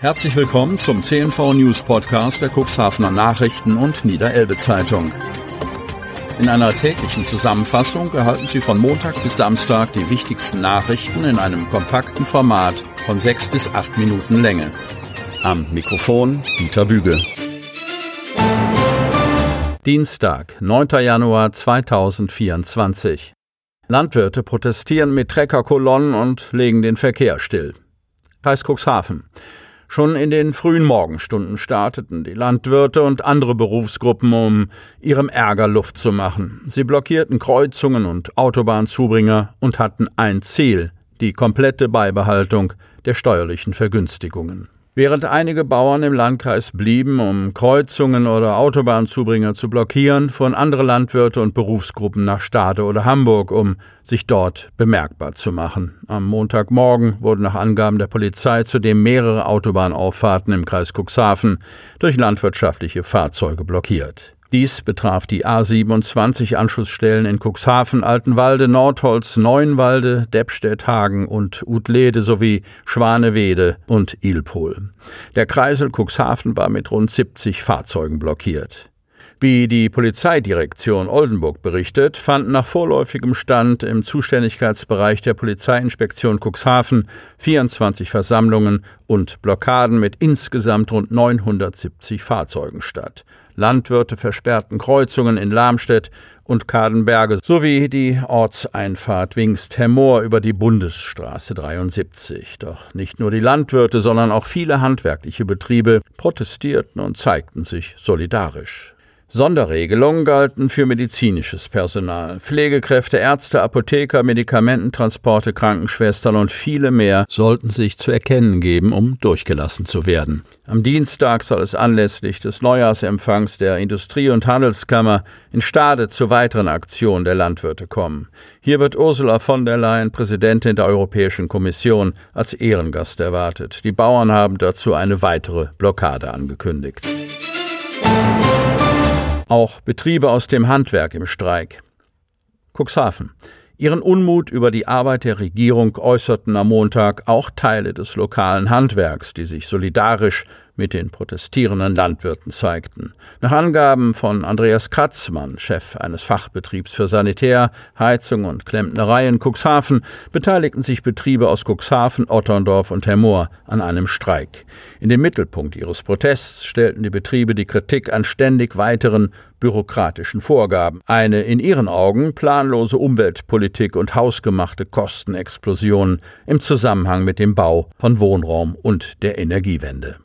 Herzlich willkommen zum CNV News Podcast der Cuxhavener Nachrichten und Niederelbe Zeitung. In einer täglichen Zusammenfassung erhalten Sie von Montag bis Samstag die wichtigsten Nachrichten in einem kompakten Format von sechs bis acht Minuten Länge. Am Mikrofon Dieter Bügel. Dienstag, 9. Januar 2024. Landwirte protestieren mit Treckerkolonnen und legen den Verkehr still. Kreis Cuxhaven. Schon in den frühen Morgenstunden starteten die Landwirte und andere Berufsgruppen, um ihrem Ärger Luft zu machen. Sie blockierten Kreuzungen und Autobahnzubringer und hatten ein Ziel, die komplette Beibehaltung der steuerlichen Vergünstigungen. Während einige Bauern im Landkreis blieben, um Kreuzungen oder Autobahnzubringer zu blockieren, fuhren andere Landwirte und Berufsgruppen nach Stade oder Hamburg, um sich dort bemerkbar zu machen. Am Montagmorgen wurden nach Angaben der Polizei zudem mehrere Autobahnauffahrten im Kreis Cuxhaven durch landwirtschaftliche Fahrzeuge blockiert. Dies betraf die A27 Anschlussstellen in Cuxhaven, Altenwalde, Nordholz, Neuenwalde, Deppstedt, Hagen und Utlede sowie Schwanewede und Ilpol. Der Kreisel Cuxhaven war mit rund 70 Fahrzeugen blockiert. Wie die Polizeidirektion Oldenburg berichtet, fanden nach vorläufigem Stand im Zuständigkeitsbereich der Polizeiinspektion Cuxhaven 24 Versammlungen und Blockaden mit insgesamt rund 970 Fahrzeugen statt. Landwirte versperrten Kreuzungen in Lamstedt und Kadenberge sowie die Ortseinfahrt Wingst-Hemmoor über die Bundesstraße 73. Doch nicht nur die Landwirte, sondern auch viele handwerkliche Betriebe protestierten und zeigten sich solidarisch. Sonderregelungen galten für medizinisches Personal. Pflegekräfte, Ärzte, Apotheker, Medikamententransporte, Krankenschwestern und viele mehr sollten sich zu erkennen geben, um durchgelassen zu werden. Am Dienstag soll es anlässlich des Neujahrsempfangs der Industrie- und Handelskammer in Stade zu weiteren Aktionen der Landwirte kommen. Hier wird Ursula von der Leyen, Präsidentin der Europäischen Kommission, als Ehrengast erwartet. Die Bauern haben dazu eine weitere Blockade angekündigt. Auch Betriebe aus dem Handwerk im Streik. Cuxhaven. Ihren Unmut über die Arbeit der Regierung äußerten am Montag auch Teile des lokalen Handwerks, die sich solidarisch mit den protestierenden Landwirten zeigten. Nach Angaben von Andreas Kratzmann, Chef eines Fachbetriebs für Sanitär, Heizung und Klempnerei in Cuxhaven, beteiligten sich Betriebe aus Cuxhaven, Otterndorf und Hemmoor an einem Streik. In den Mittelpunkt ihres Protests stellten die Betriebe die Kritik an ständig weiteren bürokratischen Vorgaben, eine in ihren Augen planlose Umweltpolitik und hausgemachte Kostenexplosionen im Zusammenhang mit dem Bau von Wohnraum und der Energiewende.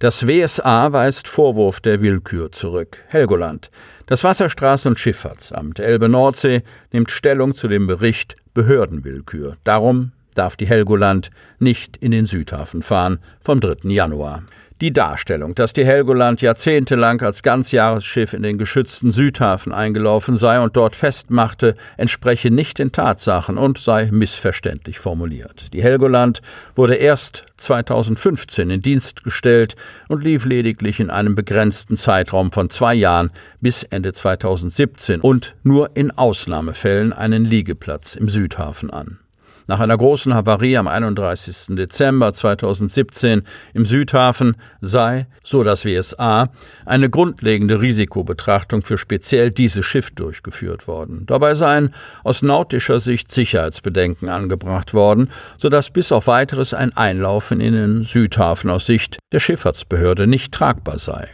Das WSA weist Vorwurf der Willkür zurück. Helgoland. Das Wasserstraßen- und Schifffahrtsamt Elbe-Nordsee nimmt Stellung zu dem Bericht Behördenwillkür. Darum darf die Helgoland nicht in den Südhafen fahren vom 3. Januar. Die Darstellung, dass die Helgoland jahrzehntelang als Ganzjahresschiff in den geschützten Südhafen eingelaufen sei und dort festmachte, entspreche nicht den Tatsachen und sei missverständlich formuliert. Die Helgoland wurde erst 2015 in Dienst gestellt und lief lediglich in einem begrenzten Zeitraum von zwei Jahren bis Ende 2017 und nur in Ausnahmefällen einen Liegeplatz im Südhafen an. Nach einer großen Havarie am 31. Dezember 2017 im Südhafen sei, so das WSA, eine grundlegende Risikobetrachtung für speziell dieses Schiff durchgeführt worden. Dabei seien aus nautischer Sicht Sicherheitsbedenken angebracht worden, sodass bis auf weiteres ein Einlaufen in den Südhafen aus Sicht der Schifffahrtsbehörde nicht tragbar sei.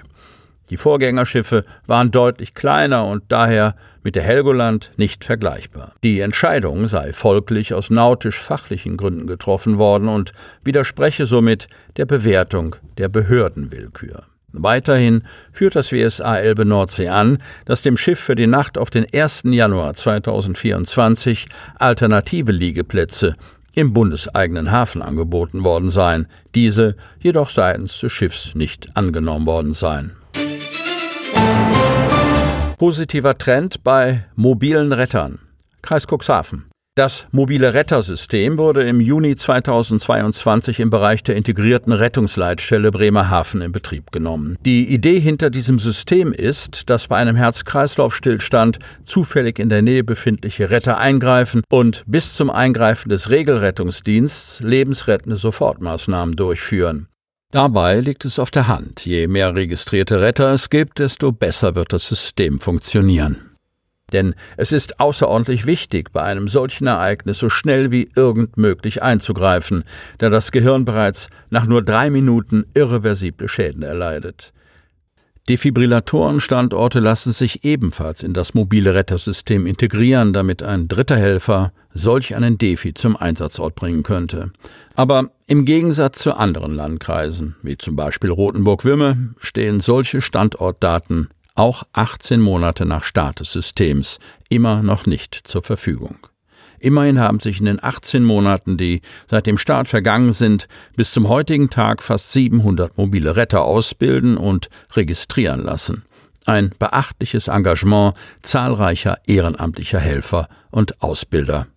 Die Vorgängerschiffe waren deutlich kleiner und daher mit der Helgoland nicht vergleichbar. Die Entscheidung sei folglich aus nautisch-fachlichen Gründen getroffen worden und widerspreche somit der Bewertung der Behördenwillkür. Weiterhin führt das WSA Elbe Nordsee an, dass dem Schiff für die Nacht auf den 1. Januar 2024 alternative Liegeplätze im bundeseigenen Hafen angeboten worden seien, diese jedoch seitens des Schiffs nicht angenommen worden seien. Positiver Trend bei mobilen Rettern. Kreis Cuxhaven. Das mobile Rettersystem wurde im Juni 2022 im Bereich der integrierten Rettungsleitstelle Bremerhaven in Betrieb genommen. Die Idee hinter diesem System ist, dass bei einem Herz-Kreislauf-Stillstand zufällig in der Nähe befindliche Retter eingreifen und bis zum Eingreifen des Regelrettungsdienstes lebensrettende Sofortmaßnahmen durchführen. Dabei liegt es auf der Hand, je mehr registrierte Retter es gibt, desto besser wird das System funktionieren. Denn es ist außerordentlich wichtig, bei einem solchen Ereignis so schnell wie irgend möglich einzugreifen, da das Gehirn bereits nach nur drei Minuten irreversible Schäden erleidet. Defibrillatorenstandorte lassen sich ebenfalls in das mobile Rettersystem integrieren, damit ein dritter Helfer solch einen Defi zum Einsatzort bringen könnte. Aber im Gegensatz zu anderen Landkreisen, wie zum Beispiel Rothenburg-Wümme, stehen solche Standortdaten auch 18 Monate nach Start des Systems, immer noch nicht zur Verfügung. Immerhin haben sich in den 18 Monaten, die seit dem Start vergangen sind, bis zum heutigen Tag fast 700 mobile Retter ausbilden und registrieren lassen. Ein beachtliches Engagement zahlreicher ehrenamtlicher Helfer und Ausbilder.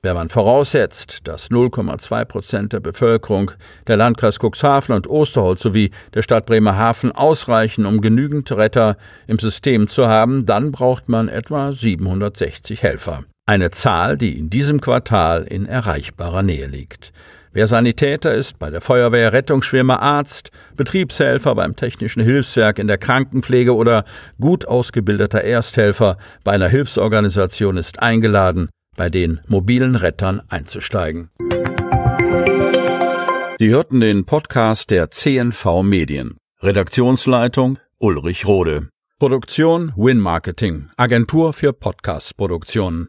Wenn man voraussetzt, dass 0,2 Prozent der Bevölkerung der Landkreis Cuxhaven und Osterholz sowie der Stadt Bremerhaven ausreichen, um genügend Retter im System zu haben, dann braucht man etwa 760 Helfer. Eine Zahl, die in diesem Quartal in erreichbarer Nähe liegt. Wer Sanitäter ist, bei der Feuerwehr, Rettungsschwimmer, Arzt, Betriebshelfer beim Technischen Hilfswerk in der Krankenpflege oder gut ausgebildeter Ersthelfer bei einer Hilfsorganisation ist eingeladen, bei den mobilen Rettern einzusteigen. Sie hörten den Podcast der CNV Medien. Redaktionsleitung Ulrich Rode. Produktion Win Marketing, Agentur für Podcast-Produktionen.